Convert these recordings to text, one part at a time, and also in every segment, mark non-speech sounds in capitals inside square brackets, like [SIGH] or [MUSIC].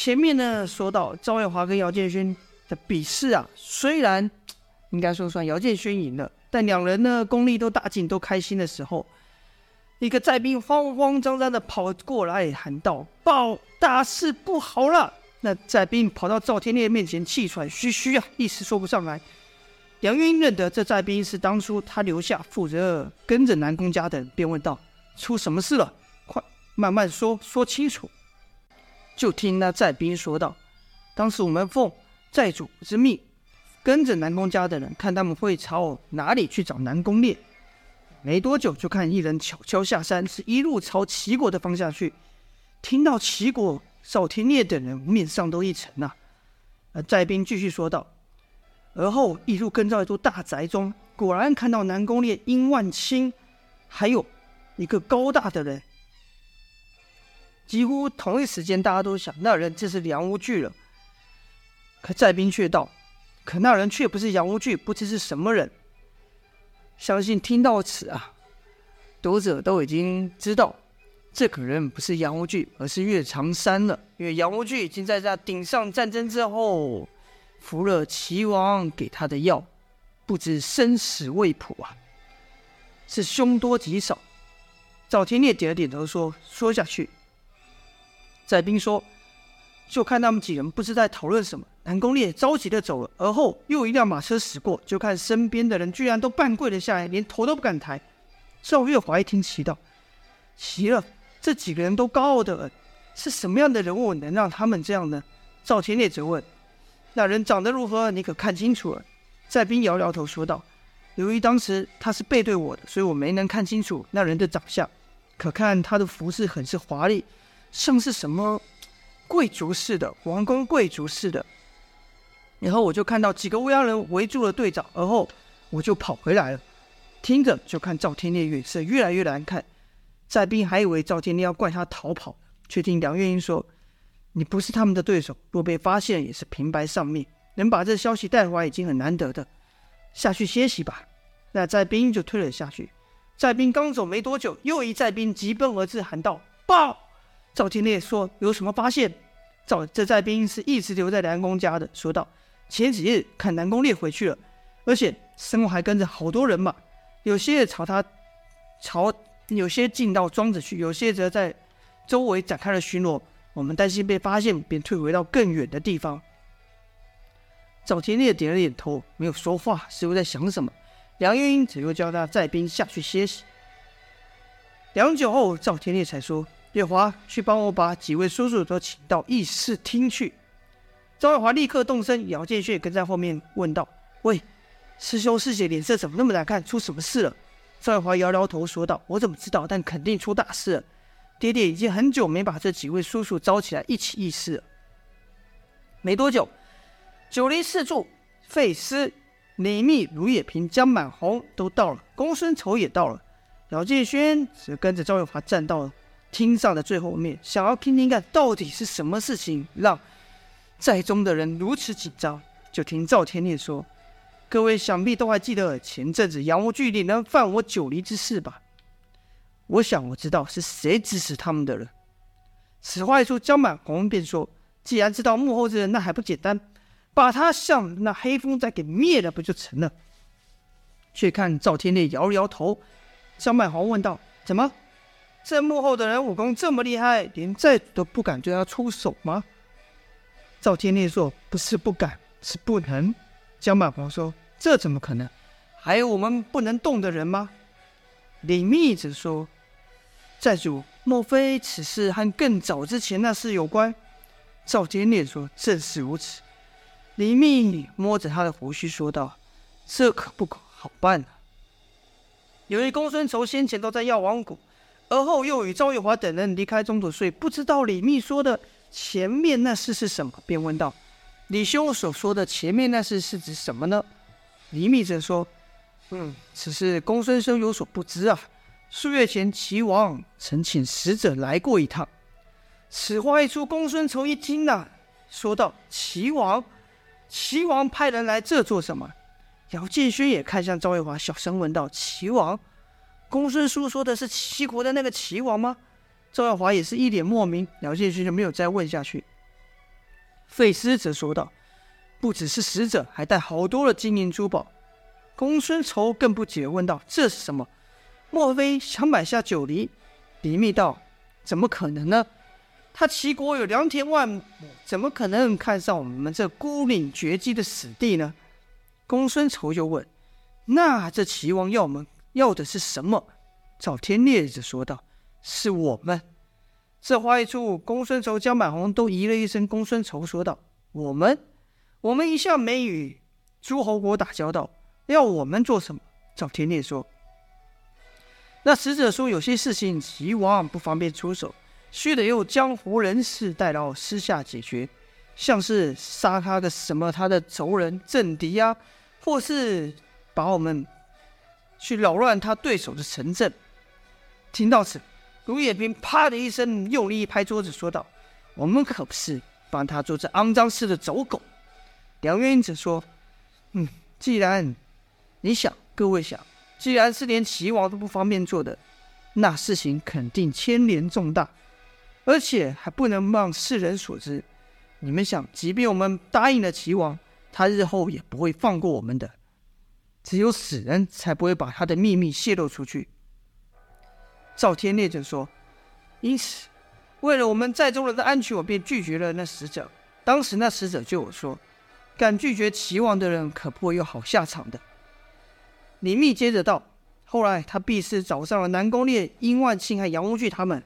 前面呢说到赵月华跟姚建勋的比试啊，虽然应该说算姚建勋赢了，但两人呢功力都大进，都开心的时候，一个寨兵慌慌张张的跑过来喊道：“报，大事不好了！”那寨兵跑到赵天烈面前，气喘吁吁啊，一时说不上来。梁云认得这寨兵是当初他留下负责跟着南宫家的，便问道：“出什么事了？快慢慢说，说清楚。”就听那寨兵说道：“当时我们奉寨主之命，跟着南宫家的人，看他们会朝哪里去找南宫烈。没多久，就看一人悄悄下山，是一路朝齐国的方向去。听到齐国赵天烈等人面上都一沉呐、啊。”而寨兵继续说道。而后一路跟到一座大宅中，果然看到南宫烈、殷万清，还有一个高大的人。几乎同一时间，大家都想那人就是梁无惧了。可寨兵却道：“可那人却不是杨无惧，不知是什么人。”相信听到此啊，读者都已经知道，这个人不是杨无惧，而是岳长山了。因为杨无惧已经在这顶上战争之后。服了齐王给他的药，不知生死未卜啊！是凶多吉少。赵天烈点了点头说：“说下去。”寨兵说：“就看他们几人不知在讨论什么。”南宫烈着急的走了，而后又一辆马车驶过，就看身边的人居然都半跪了下来，连头都不敢抬。赵月华一听，奇道：“奇了，这几个人都高傲的很，是什么样的人物能让他们这样呢？”赵天烈则问。那人长得如何？你可看清楚了？寨兵摇摇头说道：“由于当时他是背对我的，所以我没能看清楚那人的长相。可看他的服饰很是华丽，像是什么贵族似的，王公贵族似的。然后我就看到几个乌鸦人围住了队长，而后我就跑回来了。听着，就看赵天烈脸色越来越难看。在兵还以为赵天烈要怪他逃跑，却听梁月英说。”你不是他们的对手，若被发现也是平白丧命。能把这消息带回来已经很难得的，下去歇息吧。那在兵就退了下去。在兵刚走没多久，又一在兵急奔而至，喊道：“报！”赵天烈说：“有什么发现？”赵这寨兵是一直留在南宫家的，说道：“前几日看南宫烈回去了，而且身后还跟着好多人马，有些朝他朝，有些进到庄子去，有些则在周围展开了巡逻。”我们担心被发现，便退回到更远的地方。赵天烈点了点头，没有说话，似乎在想什么。梁月英则又叫他寨兵下去歇息。良久后，赵天烈才说：“月华，去帮我把几位叔叔都请到议事厅去。”赵月华立刻动身，姚建勋也跟在后面问道：“喂，师兄师姐脸色怎么那么难看？出什么事了？”赵月华摇摇头说道：“我怎么知道？但肯定出大事了。”爹爹已经很久没把这几位叔叔招起来一起议事了。没多久，九黎四柱、费斯、李密、卢野平、江满红都到了，公孙丑也到了。姚建轩则跟着赵月华站到了厅上的最后面，想要听听看到底是什么事情让寨中的人如此紧张。就听赵天烈说：“各位想必都还记得前阵子杨无惧领人犯我九黎之事吧？”我想我知道是谁指使他们的了。此话一出，江满红便说：“既然知道幕后之人，那还不简单，把他像那黑风寨给灭了，不就成了？”却看赵天烈摇了摇头。江满红问道：“怎么？这幕后的人武功这么厉害，连寨主都不敢对他出手吗？”赵天烈说：“不是不敢，是不能。”江满红说：“这怎么可能？还有我们不能动的人吗？”李密则说。寨主，莫非此事和更早之前那事有关？赵天烈说：“正是如此。”李密摸着他的胡须说道：“这可不好办啊。由于公孙仇先前都在药王谷，而后又与赵月华等人离开中土，所以不知道李密说的前面那事是什么，便问道：“李兄所说的前面那事是指什么呢？”李密则说：“嗯，此事公孙生有所不知啊。”数月前，齐王曾请使者来过一趟。此话一出，公孙仇一听呐、啊，说道：“齐王，齐王派人来这做什么？”姚建勋也看向赵月华，小声问道：“齐王，公孙叔说的是齐国的那个齐王吗？”赵耀华也是一脸莫名，姚建勋就没有再问下去。费斯则说道：“不只是使者，还带好多的金银珠宝。”公孙仇更不解问道：“这是什么？莫非想买下九黎？”李密道：“怎么可能呢？他齐国有良田万亩，怎么可能看上我们这孤岭绝迹的死地呢？”公孙仇又问：“那这齐王要我们要的是什么？”赵天烈则说道：“是我们。”这话一出，公孙仇、江满红都咦了一声。公孙仇说道：“我们，我们一向没与诸侯国打交道，要我们做什么？”赵天烈说：“那使者说有些事情齐王不方便出手，须得由江湖人士代劳私下解决，像是杀他的什么他的仇人、政敌呀、或是把我们去扰乱他对手的城镇。”听到此。卢也平啪的一声，用力一拍桌子，说道：“我们可不是帮他做这肮脏事的走狗。”梁渊则说：“嗯，既然你想，各位想，既然是连齐王都不方便做的，那事情肯定牵连重大，而且还不能让世人所知。你们想，即便我们答应了齐王，他日后也不会放过我们的。只有死人才不会把他的秘密泄露出去。”赵天烈就说：“因此，为了我们在座人的安全，我便拒绝了那使者。当时那使者就有说，敢拒绝齐王的人，可不会有好下场的。”李密接着道：“后来他必是找上了南宫烈、殷万庆和杨无惧他们。”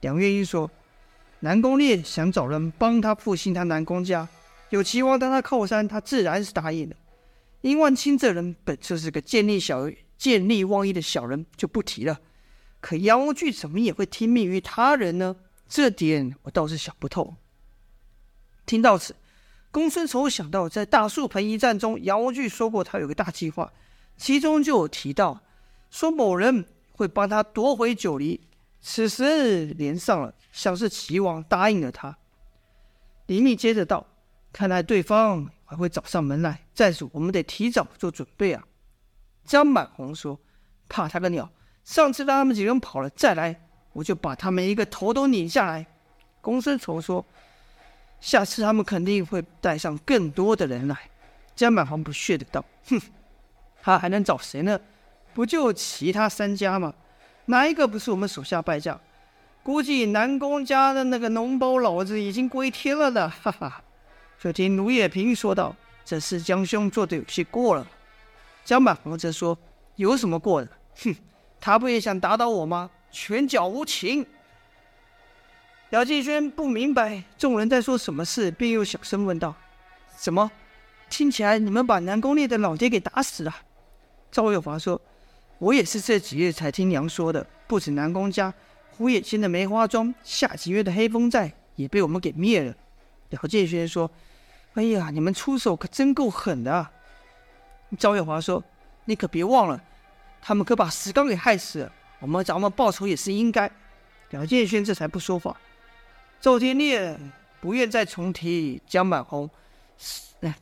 梁月英说：“南宫烈想找人帮他复兴他南宫家，有齐王当他靠山，他自然是答应的。殷万庆这人本就是个见利小见利忘义的小人，就不提了。”可杨无惧怎么也会听命于他人呢？这点我倒是想不透。听到此，公孙仇想到在大树盆一战中，杨无惧说过他有个大计划，其中就有提到说某人会帮他夺回九黎。此时连上了，像是齐王答应了他。李密接着道：“看来对方还会找上门来，再说，我们得提早做准备啊。”江满红说：“怕他个鸟！”上次让他们几个人跑了，再来我就把他们一个头都拧下来。公孙仇说：“下次他们肯定会带上更多的人来。”江满红不屑的道：“哼，他还能找谁呢？不就其他三家吗？哪一个不是我们手下败将？估计南宫家的那个脓包老子已经归天了呢。”哈哈。就听卢也平说道：“这事江兄做的有些过了。”江满红则说：“有什么过的？哼。”他不也想打倒我吗？拳脚无情。姚建轩不明白众人在说什么事，便又小声问道：“怎么？听起来你们把南宫烈的老爹给打死了？”赵有华说：“我也是这几日才听娘说的。不止南宫家，胡眼仙的梅花庄、夏吉约的黑风寨也被我们给灭了。”姚建轩说：“哎呀，你们出手可真够狠的啊！”赵月华说：“你可别忘了。”他们可把石刚给害死了，我们找他们报仇也是应该。姚建轩这才不说话。赵天烈不愿再重提江满红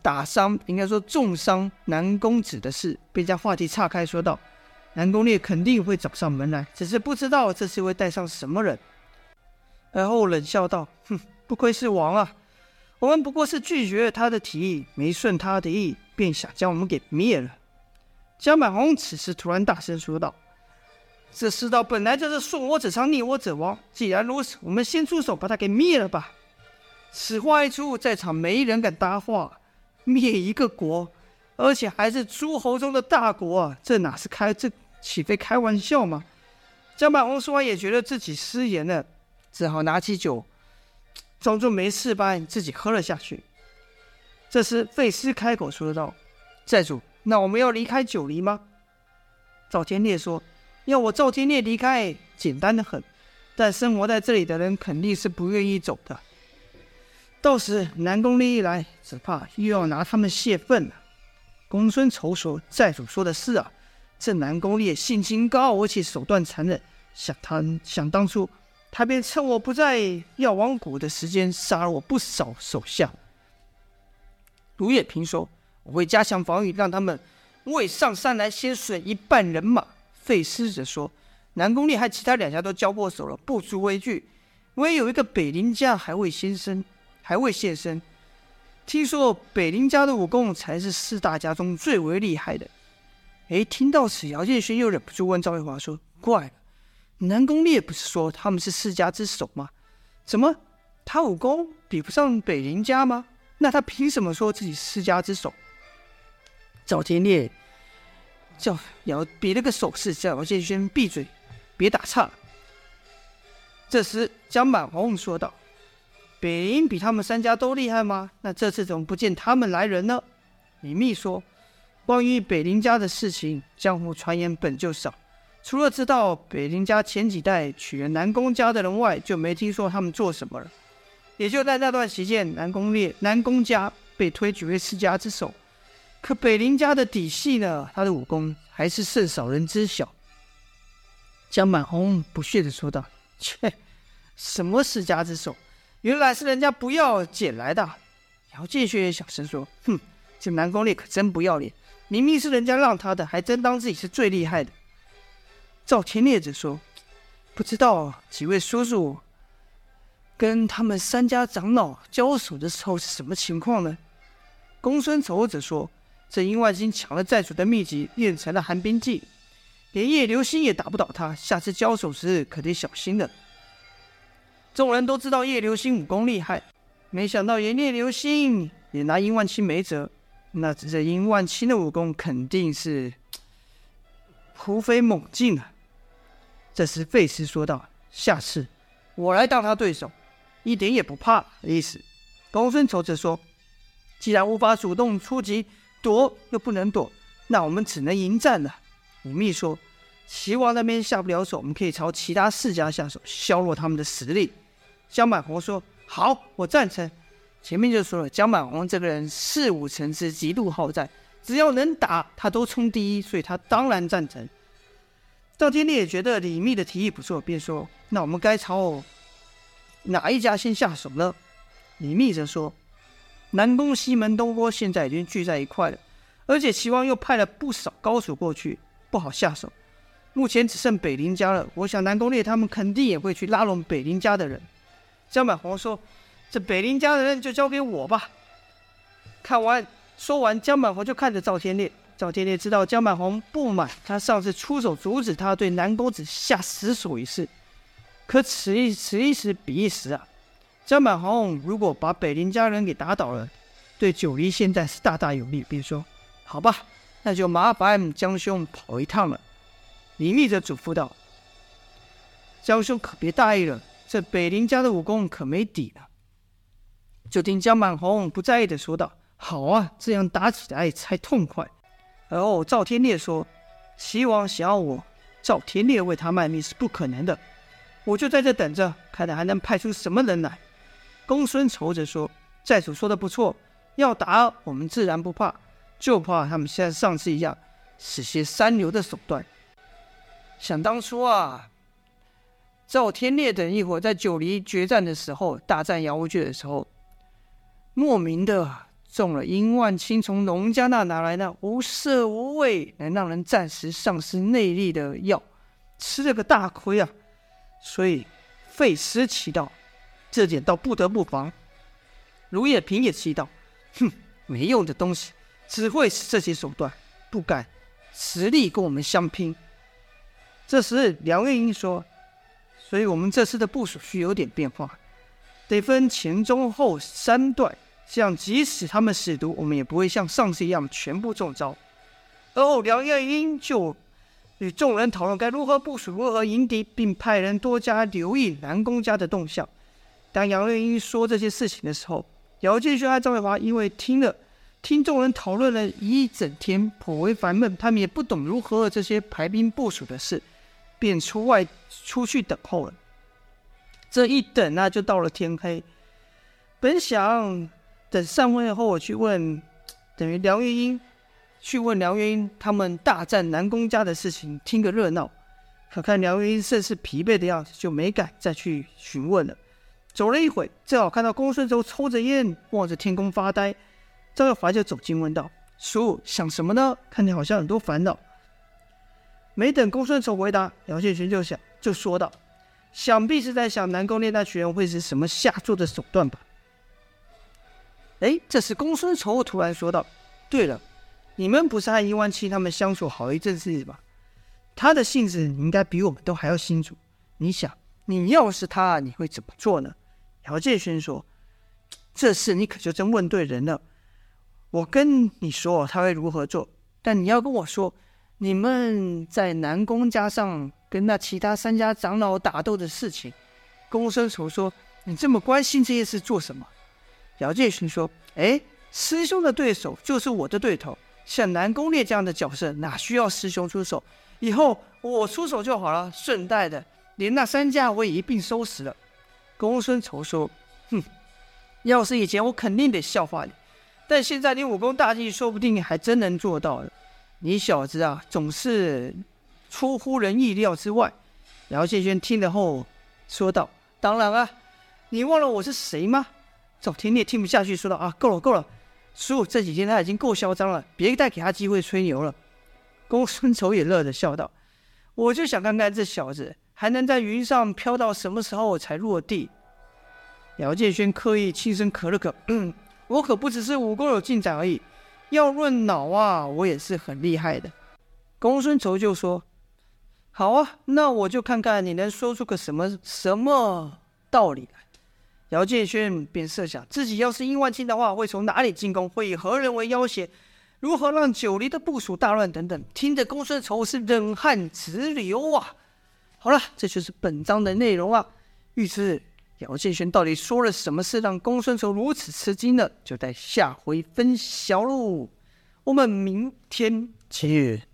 打伤，应该说重伤南公子的事，便将话题岔开，说道：“南宫烈肯定会找上门来，只是不知道这次会带上什么人。”而后冷笑道：“哼，不愧是王啊，我们不过是拒绝了他的提议，没顺他的意，便想将我们给灭了。”江满红此时突然大声说道：“这世道本来就是顺我者昌，逆我者亡。既然如此，我们先出手把他给灭了吧。”此话一出，在场没人敢搭话。灭一个国，而且还是诸侯中的大国，这哪是开这岂非开玩笑吗？江满红说完，也觉得自己失言了，只好拿起酒，装作没事般自己喝了下去。这时费斯开口说道：“寨主。”那我们要离开九黎吗？赵天烈说：“要我赵天烈离开，简单的很。但生活在这里的人肯定是不愿意走的。到时南宫烈一来，只怕又要拿他们泄愤了。”公孙仇说：“寨主说的是啊，这南宫烈性情高傲，而且手段残忍。想他想当初，他便趁我不在药王谷的时间，杀了我不少手下。”卢也平说。我会加强防御，让他们未上山来先损一半人马。费师者说：“南宫烈和其他两家都交过手了，不足为惧。唯有一个北林家还未现身，还未现身。听说北林家的武功才是四大家中最为厉害的。”哎，听到此，姚建勋又忍不住问赵月华说：“怪了，南宫烈不是说他们是世家之首吗？怎么他武功比不上北林家吗？那他凭什么说自己世家之首？”赵天烈叫姚比了个手势，叫姚建轩闭嘴，别打岔。这时江满红说道：“北林比他们三家都厉害吗？那这次怎么不见他们来人呢？”李密说。关于北林家的事情，江湖传言本就少，除了知道北林家前几代娶了南宫家的人外，就没听说他们做什么了。也就在那段时间，南宫烈、南宫家被推举为世家之首，可北林家的底细呢？他的武功还是甚少人知晓。江满红不屑地说道：“切，什么世家之首？原来是人家不要捡来的。”姚建勋也小声说：“哼，这南宫烈可真不要脸。”明明是人家让他的，还真当自己是最厉害的。赵天烈则说：“不知道几位叔叔跟他们三家长老交手的时候是什么情况呢？”公孙丑则说：“这殷万青抢了寨主的秘籍，练成了寒冰技，连叶流星也打不倒他。下次交手时可得小心了。”众人都知道叶流星武功厉害，没想到连叶流星也拿殷万青没辙。那这殷万青的武功肯定是 [TSK] 突飞猛进啊。这时费斯说道：“下次我来当他对手，一点也不怕的意思。”公孙丑则说：“既然无法主动出击，躲又不能躲，那我们只能迎战了。”武密说：“齐王那边下不了手，我们可以朝其他四家下手，削弱他们的实力。”江满红说：“好，我赞成。”前面就说了，江满红这个人事武成之，极度好战，只要能打，他都冲第一，所以他当然赞成。赵天烈也觉得李密的提议不错，便说：“那我们该朝哪一家先下手呢？”李密则说：“南宫、西门、东郭现在已经聚在一块了，而且齐王又派了不少高手过去，不好下手。目前只剩北林家了，我想南宫烈他们肯定也会去拉拢北林家的人。”江满红说。这北林家的人就交给我吧。看完，说完，江满红就看着赵天烈。赵天烈知道江满红不满他上次出手阻止他对南公子下死手一事，可此一此一时彼一时啊。江满红如果把北林家人给打倒了，对九黎现在是大大有利。便说：“好吧，那就麻烦江兄跑一趟了。”李密则嘱咐道：“江兄可别大意了，这北林家的武功可没底了。”就听江满红不在意的说道：“好啊，这样打起来才痛快。”而后赵天烈说：“齐王想要我赵天烈为他卖命是不可能的，我就在这等着，看他还能派出什么人来。”公孙丑则说：“寨主说的不错，要打我们自然不怕，就怕他们像上次一样使些三流的手段。想当初啊，赵天烈等一伙在九黎决战的时候，大战姚无惧的时候。”莫名的中了殷万青从农家那拿来的无色无味、能让人暂时丧失内力的药，吃了个大亏啊！所以费师祈祷，这点倒不得不防。卢也平也祈祷，哼，没用的东西，只会使这些手段，不敢实力跟我们相拼。这时梁月英说：“所以我们这次的部署需有点变化。”得分前中后三段，这样即使他们使毒，我们也不会像上次一样全部中招。而后梁月英就与众人讨论该如何部署，如何迎敌，并派人多加留意南宫家的动向。当杨月英说这些事情的时候，姚建勋和张伟华因为听了听众人讨论了一整天，颇为烦闷，他们也不懂如何这些排兵部署的事，便出外出去等候了。这一等啊，就到了天黑。本想等散会后，我去问，等于梁月英去问梁月英他们大战南宫家的事情，听个热闹。可看梁月英甚是疲惫的样子，就没敢再去询问了。走了一会，正好看到公孙周抽着烟，望着天空发呆。赵月华就走近问道：“叔，想什么呢？看你好像很多烦恼。”没等公孙丑回答，姚建勋就想就说道。想必是在想南宫烈那群人会是什么下作的手段吧。哎，这时公孙仇突然说道：“对了，你们不是和殷万青他们相处好一阵子吧？他的性子你应该比我们都还要清楚。你想，你要是他，你会怎么做呢？”姚建勋说：“这事你可就真问对人了。我跟你说他会如何做，但你要跟我说，你们在南宫家上跟那其他三家长老打斗的事情。”公孙仇说：“你这么关心这些事做什么？”姚建勋说：“哎，师兄的对手就是我的对头，像南宫烈这样的角色，哪需要师兄出手？以后我出手就好了，顺带的连那三家我也一并收拾了。”公孙仇说：“哼，要是以前我肯定得笑话你，但现在你武功大进，说不定还真能做到了。你小子啊，总是出乎人意料之外。”姚建勋听了后说道。当然啊，你忘了我是谁吗？赵天烈听不下去，说道：“啊，够了，够了，叔，这几天他已经够嚣张了，别再给他机会吹牛了。”公孙仇也乐着笑道：“我就想看看这小子还能在云上飘到什么时候才落地。”姚建轩刻意轻声咳了咳：“，我可不只是武功有进展而已，要论脑啊，我也是很厉害的。”公孙仇就说。好啊，那我就看看你能说出个什么什么道理来。姚建轩便设想自己要是殷万青的话，会从哪里进攻，会以何人为要挟，如何让九黎的部署大乱等等。听着公孙仇是冷汗直流啊！好了，这就是本章的内容啊。欲知姚建轩到底说了什么事，让公孙仇如此吃惊呢？就待下回分晓喽。我们明天见。